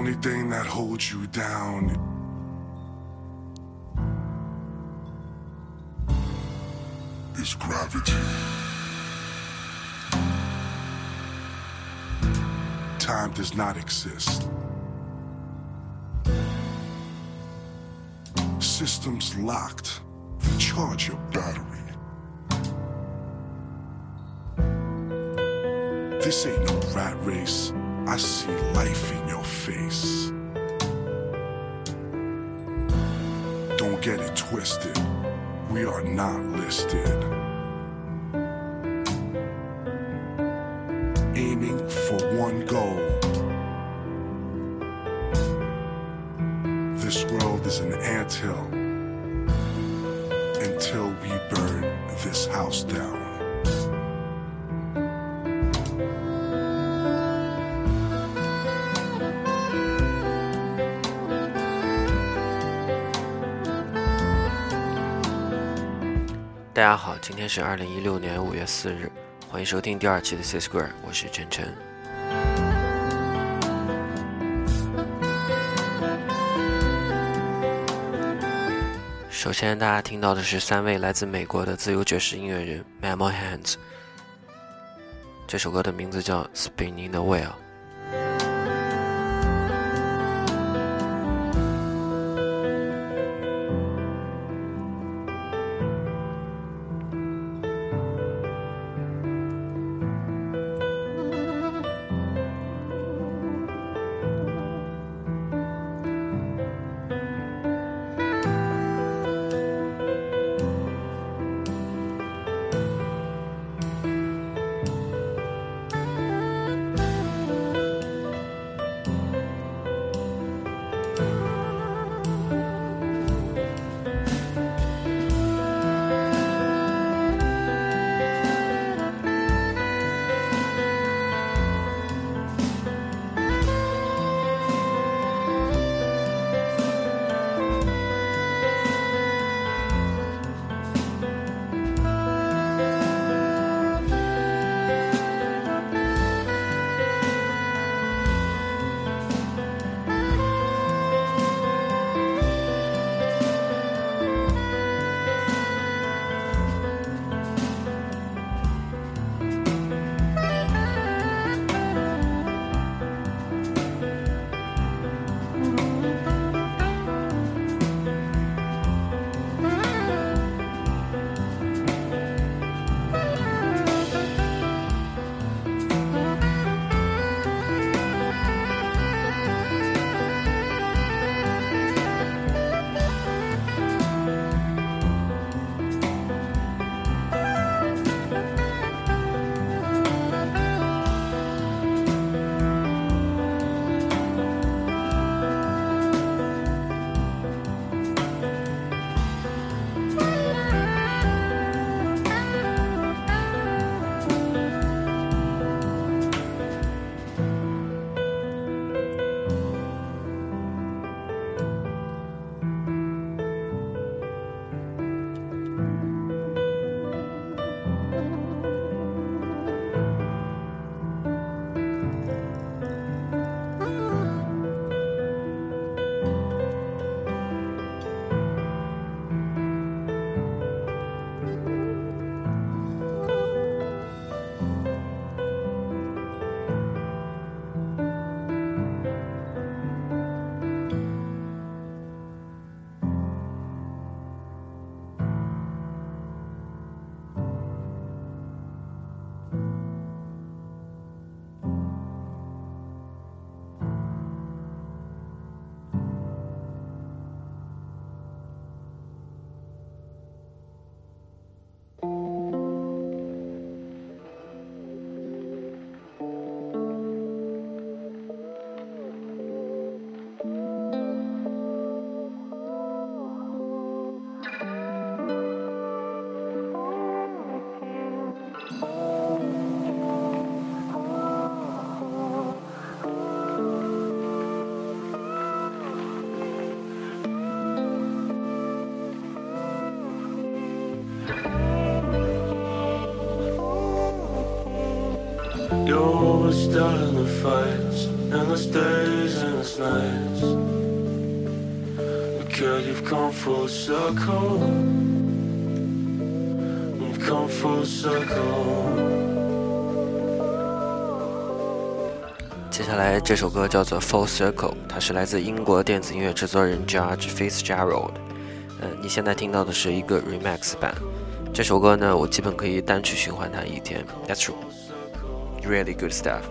only thing that holds you down is gravity. Time does not exist. Systems locked. Recharge your battery. This ain't no rat race. I see life in your face. Don't get it twisted. We are not listed. Aiming for one goal. This world is an anthill until we burn this house down. 大家好，今天是二零一六年五月四日，欢迎收听第二期的 C Square，我是晨晨。首先，大家听到的是三位来自美国的自由爵士音乐人 Memo Hands，这首歌的名字叫《Spinning the Wheel》。You're starting the fights. endless days, endless nights. Girl, you've come full circle. You've come full circle. 接下来这首歌叫做《Full Circle》，它是来自英国电子音乐制作人 George Fitzgerald。呃，你现在听到的是一个 remix 版。这首歌呢，我基本可以单曲循环它一天。That's true, really good stuff.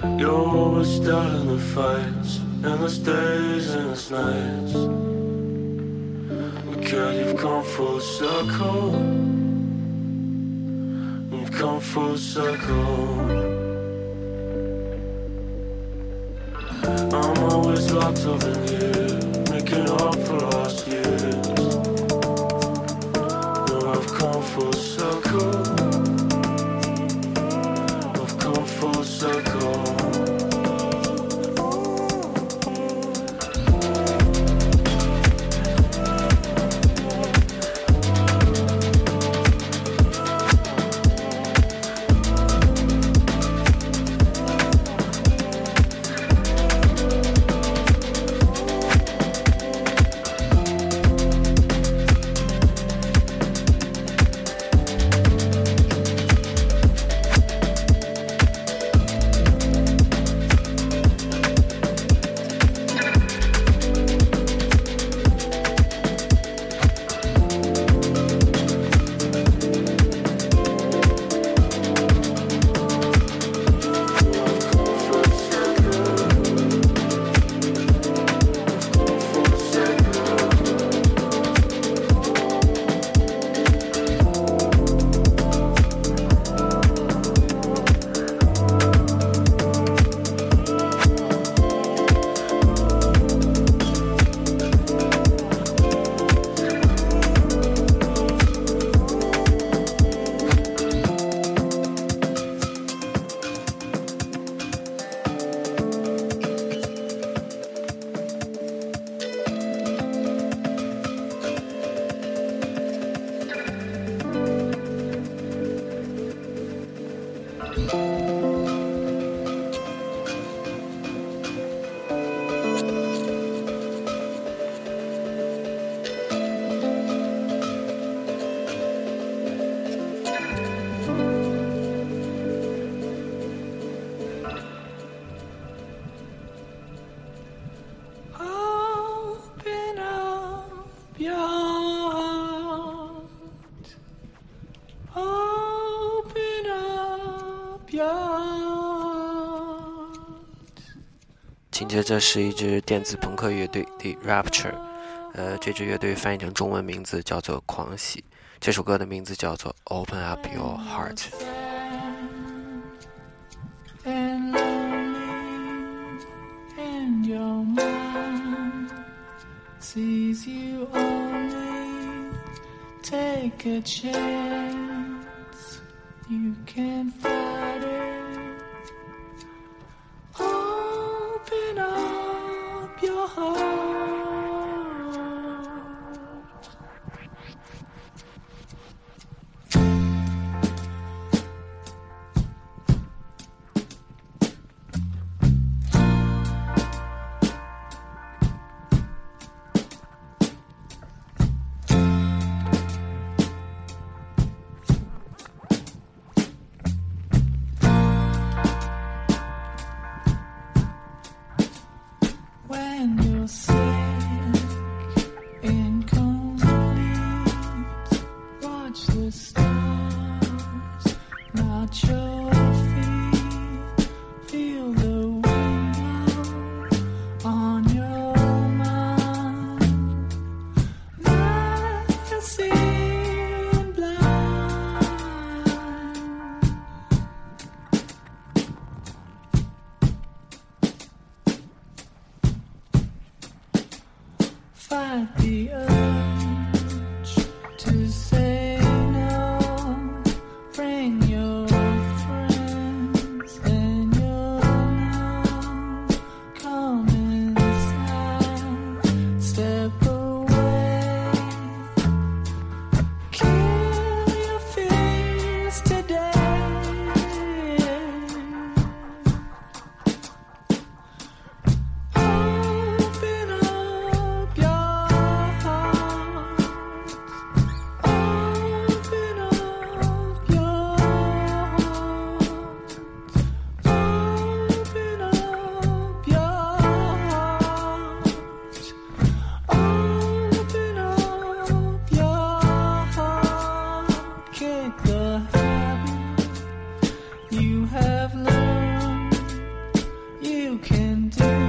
Starting the fights, endless days, endless nights. Girl, you've come full circle. You've come full circle. I'm always locked up in you, making up for lost years. 接着是一支电子朋克乐队 The Rapture，呃，这支乐队翻译成中文名字叫做狂喜。这首歌的名字叫做 Open Up Your Heart。and only sees you only take a chance. You can fight can do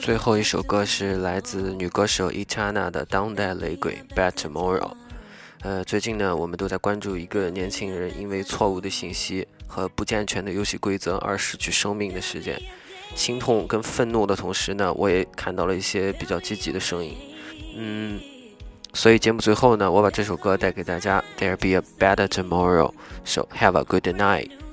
最后一首歌是来自女歌手 Etana 的当代雷鬼《Bad Tomorrow》。呃，最近呢，我们都在关注一个年轻人因为错误的信息和不健全的游戏规则而失去生命的事件。心痛跟愤怒的同时呢，我也看到了一些比较积极的声音。嗯，所以节目最后呢，我把这首歌带给大家。There be a better tomorrow. So have a good night.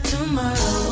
tomorrow.